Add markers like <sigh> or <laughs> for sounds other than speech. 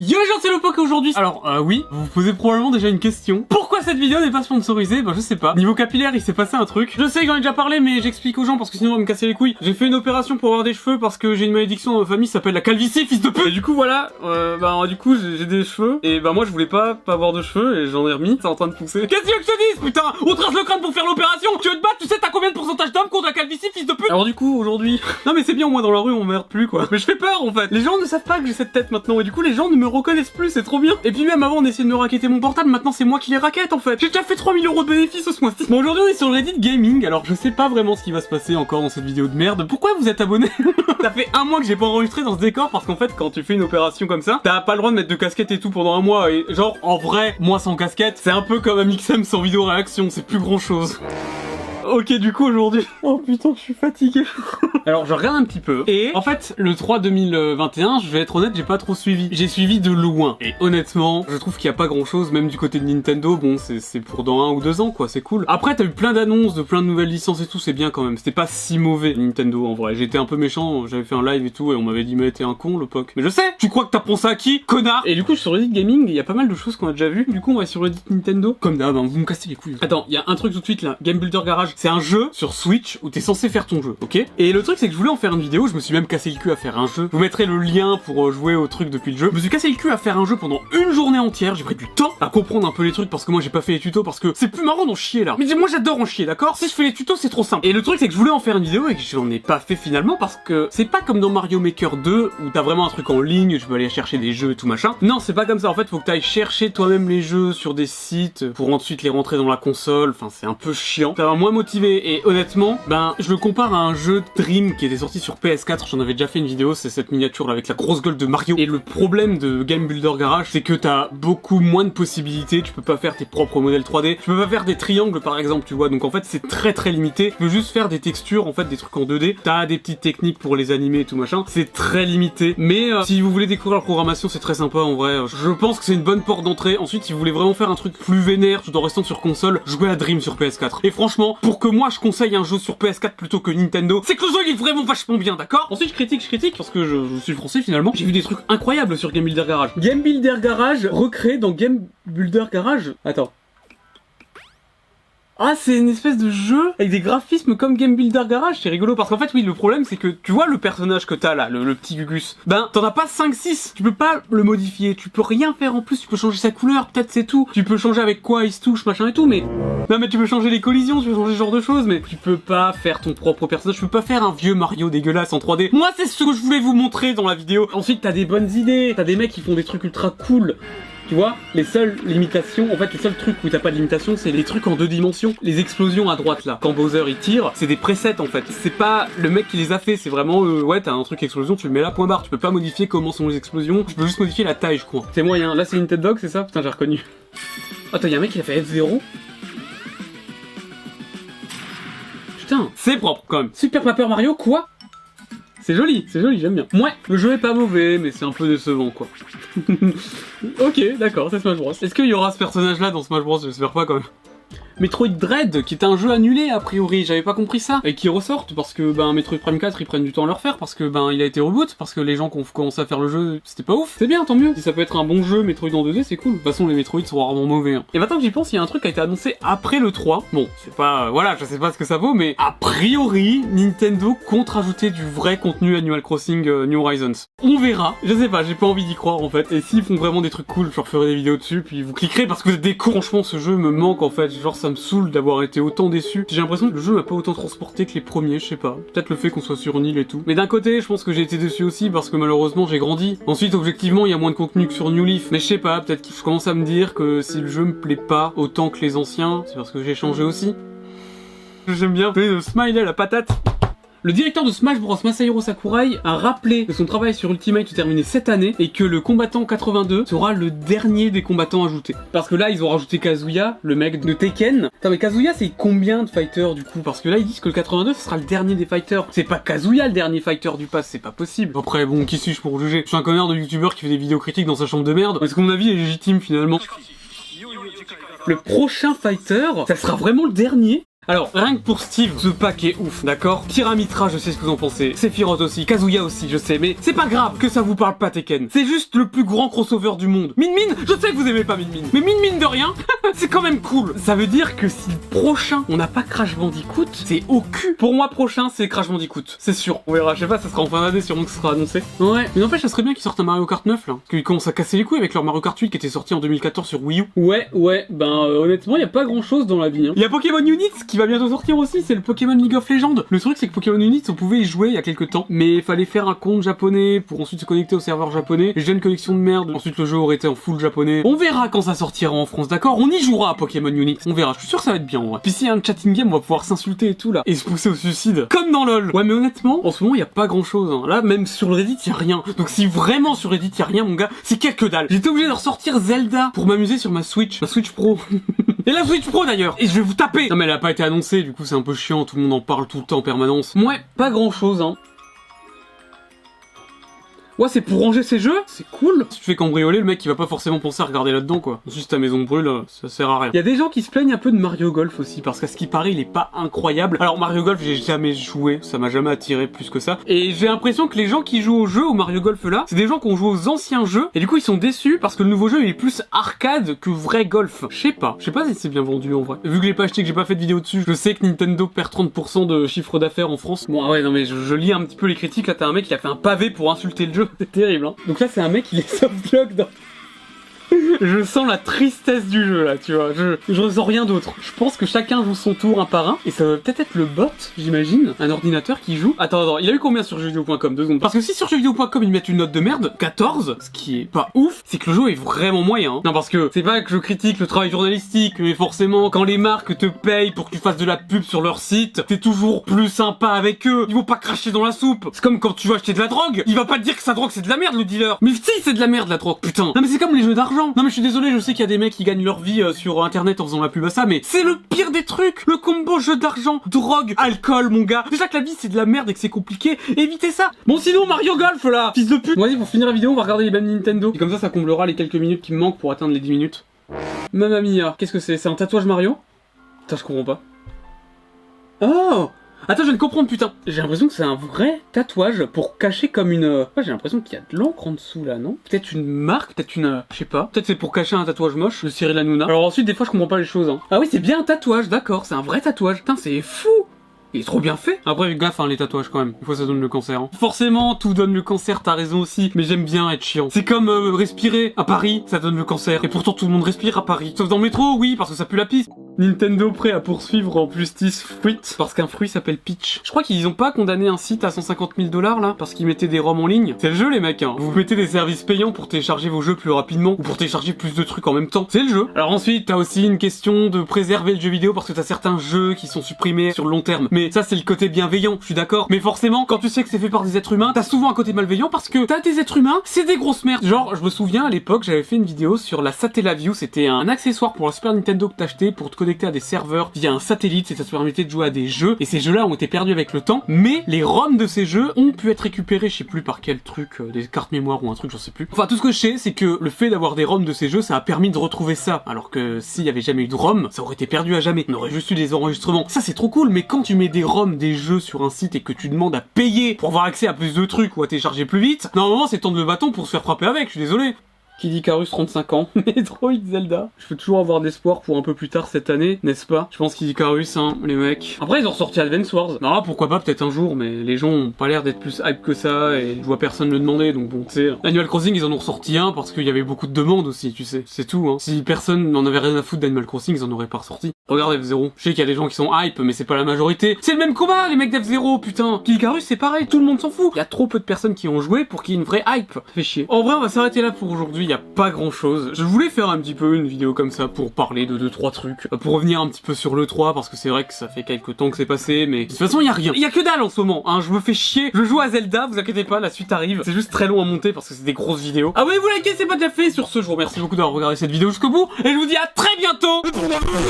Yo les gens c'est le Poké aujourd'hui Alors euh, oui, vous vous posez probablement déjà une question. Pourquoi cette vidéo n'est pas sponsorisée Bah je sais pas. Niveau capillaire il s'est passé un truc. Je sais que j'en ai déjà parlé mais j'explique aux gens parce que sinon on va me casser les couilles. J'ai fait une opération pour avoir des cheveux parce que j'ai une malédiction dans ma famille qui s'appelle la calvitie fils de pute Et du coup voilà, euh, bah du coup j'ai des cheveux et bah moi je voulais pas, pas avoir de cheveux et j'en ai remis, c'est en train de pousser. Qu'est-ce que je te dise putain? On trace le crâne pour faire l'opération Tu veux te battre, tu sais t'as combien de pourcentage d'hommes contre la calvitie fils de pute? Alors du coup aujourd'hui... <laughs> non mais c'est bien au moins dans la rue on merde plus quoi. Mais je fais peur en fait. Les gens ne savent pas que j'ai cette tête maintenant et du coup les gens ne me reconnaissent plus, c'est trop bien. Et puis même avant on essayait de me raqueter mon portable, maintenant c'est moi qui les raquette en fait. J'ai déjà fait 3000 euros de bénéfices ce mois-ci. Bon aujourd'hui on est sur Reddit Gaming, alors je sais pas vraiment ce qui va se passer encore dans cette vidéo de merde. Pourquoi vous êtes abonné? <laughs> Ça fait un mois que j'ai pas enregistré dans ce décor parce qu'en fait quand tu fais une opération comme ça, t'as pas le droit de mettre de casquette et tout pendant un mois et genre en vrai, moi sans casquette, c'est un peu comme un mixem sans vidéo réaction, c'est plus grand chose. Ok, du coup aujourd'hui. <laughs> Oh putain, je suis fatigué. Alors je regarde un petit peu et en fait le 3 2021, je vais être honnête, j'ai pas trop suivi. J'ai suivi de loin et honnêtement, je trouve qu'il y a pas grand chose, même du côté de Nintendo. Bon, c'est c'est pour dans un ou deux ans quoi, c'est cool. Après t'as eu plein d'annonces de plein de nouvelles licences et tout, c'est bien quand même. C'était pas si mauvais Nintendo en vrai. J'étais un peu méchant, j'avais fait un live et tout et on m'avait dit mais t'es un con le poc. Mais je sais. Tu crois que t'as pensé à qui, connard? Et du coup sur Reddit Gaming, il y a pas mal de choses qu'on a déjà vues. Du coup on va sur Reddit Nintendo. Comme d'hab, hein, vous me cassez les couilles. Attends, il y a un truc tout de suite là. Game Builder Garage, c'est un jeu sur Switch où t'es censé faire ton jeu, ok? Et le truc c'est que je voulais en faire une vidéo, je me suis même cassé le cul à faire un jeu. Je vous mettrai le lien pour euh, jouer au truc depuis le jeu. Je me suis cassé le cul à faire un jeu pendant une journée entière, j'ai pris du temps à comprendre un peu les trucs parce que moi j'ai pas fait les tutos parce que c'est plus marrant d'en chier là. Mais moi j'adore en chier, d'accord? Si je fais les tutos c'est trop simple. Et le truc c'est que je voulais en faire une vidéo et que j'en ai pas fait finalement parce que c'est pas comme dans Mario Maker 2 où t'as vraiment un truc en ligne, tu peux aller chercher des jeux et tout machin. Non, c'est pas comme ça en fait, faut que t'ailles chercher toi-même les jeux sur des sites pour ensuite les rentrer dans la console. Enfin, c'est un peu chiant. Va moins et honnêtement, ben je le compare à un jeu Dream qui était sorti sur PS4, j'en avais déjà fait une vidéo, c'est cette miniature là avec la grosse gueule de Mario. Et le problème de Game Builder Garage, c'est que t'as beaucoup moins de possibilités, tu peux pas faire tes propres modèles 3D, tu peux pas faire des triangles par exemple, tu vois, donc en fait c'est très très limité. Tu peux juste faire des textures, en fait des trucs en 2D, t'as des petites techniques pour les animer et tout machin, c'est très limité. Mais euh, si vous voulez découvrir la programmation, c'est très sympa en vrai. Je pense que c'est une bonne porte d'entrée. Ensuite, si vous voulez vraiment faire un truc plus vénère tout en restant sur console, jouez à Dream sur PS4. Et franchement, pour que moi je conseille un jeu sur PS4 plutôt que Nintendo, c'est que le jeu il est vraiment vachement bien, d'accord Ensuite, je critique, je critique parce que je, je suis français finalement. J'ai vu des trucs incroyables sur Game Builder Garage. Game Builder Garage recréé dans Game Builder Garage? Attends. Ah, c'est une espèce de jeu avec des graphismes comme Game Builder Garage, c'est rigolo parce qu'en fait, oui, le problème c'est que tu vois le personnage que t'as là, le, petit Gugus, ben t'en as pas 5-6, tu peux pas le modifier, tu peux rien faire en plus, tu peux changer sa couleur, peut-être c'est tout, tu peux changer avec quoi il se touche, machin et tout, mais. Non, mais tu peux changer les collisions, tu peux changer ce genre de choses, mais tu peux pas faire ton propre personnage, tu peux pas faire un vieux Mario dégueulasse en 3D. Moi, c'est ce que je voulais vous montrer dans la vidéo. Ensuite, t'as des bonnes idées, t'as des mecs qui font des trucs ultra cool. Tu vois, les seules limitations, en fait, les seuls trucs où t'as pas de limitation, c'est les trucs en deux dimensions. Les explosions à droite là, quand Bowser il tire, c'est des presets en fait. C'est pas le mec qui les a fait, c'est vraiment, euh, ouais, t'as un truc explosion, tu le mets là, point barre. Tu peux pas modifier comment sont les explosions, tu peux juste modifier la taille, je crois. C'est moyen. Là, c'est une tête dog, c'est ça? Putain, j'ai reconnu. <laughs> Attends, y'a un mec qui a fait F0 Putain, c'est propre quand même. Super Paper Mario, quoi? C'est joli, c'est joli, j'aime bien. Ouais, le jeu est pas mauvais, mais c'est un peu décevant, quoi. <laughs> ok, d'accord, c'est Smash Bros. Est-ce qu'il y aura ce personnage-là dans Smash Bros? J'espère pas, quand même. Metroid Dread, qui est un jeu annulé a priori, j'avais pas compris ça, et qui ressortent parce que ben Metroid Prime 4 ils prennent du temps à le refaire parce que ben il a été reboot, parce que les gens qui ont commencé à faire le jeu c'était pas ouf. C'est bien, tant mieux. Si ça peut être un bon jeu Metroid en 2D, c'est cool. De toute façon les Metroid sont rarement mauvais. hein. Et maintenant que j'y pense, il y a un truc qui a été annoncé après le 3. Bon, c'est pas, euh, voilà, je sais pas ce que ça vaut, mais a priori Nintendo compte rajouter du vrai contenu Animal Crossing euh, New Horizons. On verra. Je sais pas, j'ai pas envie d'y croire en fait. Et s'ils font vraiment des trucs cool, je leur ferai des vidéos dessus, puis vous cliquerez parce que vous êtes des cons. Franchement, ce jeu me manque en fait. Genre ça me saoule d'avoir été autant déçu. J'ai l'impression que le jeu m'a pas autant transporté que les premiers, je sais pas. Peut-être le fait qu'on soit sur une île et tout. Mais d'un côté, je pense que j'ai été déçu aussi parce que malheureusement j'ai grandi. Ensuite, objectivement, il y a moins de contenu que sur New Leaf. Mais je sais pas, peut-être que je commence à me dire que si le jeu me plaît pas autant que les anciens, c'est parce que j'ai changé aussi. J'aime bien le smiley, la patate. Le directeur de Smash Bros, Masahiro Sakurai, a rappelé que son travail sur Ultimate se terminait cette année et que le combattant 82 sera le dernier des combattants ajoutés. Parce que là, ils ont rajouté Kazuya, le mec de Tekken. Attends, mais Kazuya, c'est combien de fighters du coup Parce que là, ils disent que le 82, ce sera le dernier des fighters. C'est pas Kazuya le dernier fighter du pass, c'est pas possible. Après, bon, qui suis-je pour juger Je suis un connard de youtubeur qui fait des vidéos critiques dans sa chambre de merde. Est-ce que mon avis est légitime finalement Le prochain fighter, ça sera vraiment le dernier Alors, rien que pour Steve, ce pack est ouf, d'accord? Pyramitra, je sais ce que vous en pensez. Sephiroth aussi, Kazuya aussi, je sais, mais c'est pas grave que ça vous parle pas Tekken. C'est juste le plus grand crossover du monde. Min Min, je sais que vous aimez pas Min Min, mais Min Min de rien, <laughs> c'est quand même cool. Ça veut dire que si prochain, on n'a pas Crash Bandicoot, c'est au cul. Pour moi, prochain, c'est Crash Bandicoot. C'est sûr. On verra, je sais pas, ça sera en fin d'année, sûrement que ça sera annoncé. Ouais, mais n'empêche, ça serait bien qu'ils sortent un Mario Kart 9 là. Qu'ils commencent à casser les couilles avec leur Mario Kart 8 qui était sorti en 2014 sur Wii U. Ouais, ouais, ben euh, honnêtement, il y a pas grand chose dans la vie. Hein. Il y a Pokémon Units qui va bientôt sortir aussi, c'est le Pokémon League of Legends. Le truc, c'est que Pokémon Units, on pouvait y jouer il y a quelques temps, mais il fallait faire un compte japonais pour ensuite se connecter au serveur japonais. J'ai une connexion de merde, ensuite le jeu aurait été en full japonais. On verra quand ça sortira en France, d'accord? On y jouera à Pokémon Units. On verra, je suis sûr que ça va être bien, ouais. Puis s'il y a un chatting game, on va pouvoir s'insulter et tout là, et se pousser au suicide. Comme dans LoL. Ouais, mais honnêtement, en ce moment, il y a pas grand chose. Hein. Là, même sur Reddit, il a rien. Donc si vraiment sur Reddit, il a rien, mon gars, c'est quelques dalle. J'étais obligé de ressortir Zelda pour m'amuser sur ma Switch, ma Switch Pro. <laughs> et la Switch Pro d'ailleurs. Et je vais vous taper. Non mais elle a pas été annoncée, du coup c'est un peu chiant, tout le monde en parle tout le temps en permanence. Ouais, pas grand chose, hein. Ouais, c'est pour ranger ses jeux C'est cool Si tu fais cambrioler, le mec il va pas forcément penser à regarder là-dedans quoi. Ensuite ta maison brûle, ça sert à rien. Il y a des gens qui se plaignent un peu de Mario Golf aussi, parce qu'à ce qui paraît il est pas incroyable. Alors Mario Golf j'ai jamais joué, ça m'a jamais attiré plus que ça. Et j'ai l'impression que les gens qui jouent au jeu, au Mario Golf là, c'est des gens qui ont joué aux anciens jeux, et du coup ils sont déçus parce que le nouveau jeu il est plus arcade que vrai golf. Je sais pas, je sais pas si c'est bien vendu en vrai. Vu que je l'ai pas acheté, que j'ai pas fait de vidéo dessus, je sais que Nintendo perd 30% de chiffre d'affaires en France. Bon ah ouais non mais je, je lis un petit peu les critiques, là t'as un mec qui a fait un pavé pour insulter le jeu, <laughs> c'est terrible hein. Donc là, c'est un mec qui est <laughs> softlock dans... <laughs> je sens la tristesse du jeu là, tu vois. Je, je ressens rien d'autre. Je pense que chacun joue son tour un par un. Et ça va peut-être être le bot, j'imagine. Un ordinateur qui joue. Attends, attends, il a eu combien sur jeuxvideo.com Deux secondes. Parce que si sur jeuxvideo.com ils mettent une note de merde, 14, ce qui est pas ouf, c'est que le jeu est vraiment moyen. Hein. Non, parce que c'est pas que je critique le travail journalistique, mais forcément, quand les marques te payent pour que tu fasses de la pub sur leur site, t'es toujours plus sympa avec eux. Ils vont pas cracher dans la soupe. C'est comme quand tu vas acheter de la drogue. Il va pas te dire que sa drogue c'est de la merde, le dealer. Mais si, c'est de la merde la drogue, putain. Non, mais c'est comme les jeux d'argent. Non, mais je suis désolé, je sais qu'il y a des mecs qui gagnent leur vie euh, sur internet en faisant la pub à ça, mais c'est le pire des trucs. Le combo jeu d'argent, drogue, alcool, mon gars. Déjà que la vie c'est de la merde et que c'est compliqué, évitez ça. Bon sinon, Mario Golf là. Fils de pute. Vas-y, pour finir la vidéo, on va regarder les mêmes Nintendo. Et comme ça, ça comblera les quelques minutes qui me manquent pour atteindre les 10 minutes. Mamma mia, qu'est-ce que c'est? C'est un tatouage Mario? Putain, je comprends pas. Oh Attends, je viens de comprendre, putain. J'ai l'impression que c'est un vrai tatouage pour cacher comme une... Ouais, j'ai l'impression qu'il y a de l'encre en dessous, là, non? Peut-être une marque, peut-être une... Je sais pas. Peut-être c'est pour cacher un tatouage moche, le Cyril Hanouna. Alors ensuite, des fois, je comprends pas les choses, hein. Ah oui, c'est bien un tatouage, d'accord. C'est un vrai tatouage. Putain, c'est fou il est trop bien fait Après, gaffe, hein, les tatouages quand même. Une fois, ça donne le cancer. Hein. Forcément, tout donne le cancer, t'as raison aussi. Mais j'aime bien être chiant. C'est comme euh, respirer. À Paris, ça donne le cancer. Et pourtant, tout le monde respire à Paris. Sauf dans le métro, oui, parce que ça pue la piste. Nintendo prêt à poursuivre en justice Fruit parce qu'un fruit s'appelle Peach. Je crois qu'ils ont pas condamné un site à 150 000 dollars là parce qu'ils mettaient des ROM en ligne. C'est le jeu les mecs hein. Vous mettez des services payants pour télécharger vos jeux plus rapidement ou pour télécharger plus de trucs en même temps. C'est le jeu. Alors ensuite t'as aussi une question de préserver le jeu vidéo parce que t'as certains jeux qui sont supprimés sur le long terme. Mais ça c'est le côté bienveillant, je suis d'accord. Mais forcément quand tu sais que c'est fait par des êtres humains, t'as souvent un côté malveillant parce que t'as des êtres humains, c'est des grosses merdes. Genre je me souviens à l'époque j'avais fait une vidéo sur la Satellaview, c'était un accessoire pour la Super Nintendo que t'achetais pour te à des serveurs via un satellite et ça te permettait de jouer à des jeux. Et ces jeux-là ont été perdus avec le temps mais les ROM de ces jeux ont pu être récupérés je sais plus par quel truc euh, des cartes mémoire ou un truc j'en sais plus. Enfin tout ce que je sais c'est que le fait d'avoir des ROM de ces jeux ça a permis de retrouver ça. Alors que s'il y avait jamais eu de ROM ça aurait été perdu à jamais. On aurait juste eu des enregistrements. Ça c'est trop cool mais quand tu mets des ROM des jeux sur un site et que tu demandes à payer pour avoir accès à plus de trucs ou à télécharger plus vite normalement c'est tendre le bâton pour se faire frapper avec je suis désolé qui dit Carus 35 ans, <laughs> Metroid Zelda. Je peux toujours avoir d'espoir pour un peu plus tard cette année, n'est-ce pas? Je pense qu'il dit Carus, hein, les mecs. Après, ils ont ressorti Advance Wars. Non, pourquoi pas, peut-être un jour, mais les gens ont pas l'air d'être plus hype que ça, et je vois personne le demander, donc bon, tu sais. Animal Crossing, ils en ont ressorti un parce qu'il y avait beaucoup de demandes aussi, tu sais. C'est tout, hein. Si personne n'en avait rien à foutre d'Animal Crossing, ils en auraient pas ressorti. Regarde F0. Je sais qu'il y a des gens qui sont hype, mais c'est pas la majorité. C'est le même combat, les mecs d'F0, putain. Puis Icarus, c'est pareil, tout le monde s'en fout. Il y a trop peu de personnes qui ont joué pour qu'il y ait une vraie hype. Ça fait chier. En vrai, on va s'arrêter là pour aujourd'hui. Il y a pas grand chose je voulais faire un petit peu une vidéo comme ça pour parler de 2-3 trucs, euh, pour revenir un petit peu sur le 3 parce que c'est vrai que ça fait quelques temps que c'est passé, mais de toute façon il y a rien. Il y a que dalle en ce moment, hein, je me fais chier. Je joue à Zelda, vous inquiétez pas, la suite arrive. C'est juste très long à monter parce que c'est des grosses vidéos. Abonnez-vous, likez, c'est pas déjà fait. Sur ce, je vous remercie beaucoup d'avoir regardé cette vidéo jusqu'au bout et je vous dis à très bientôt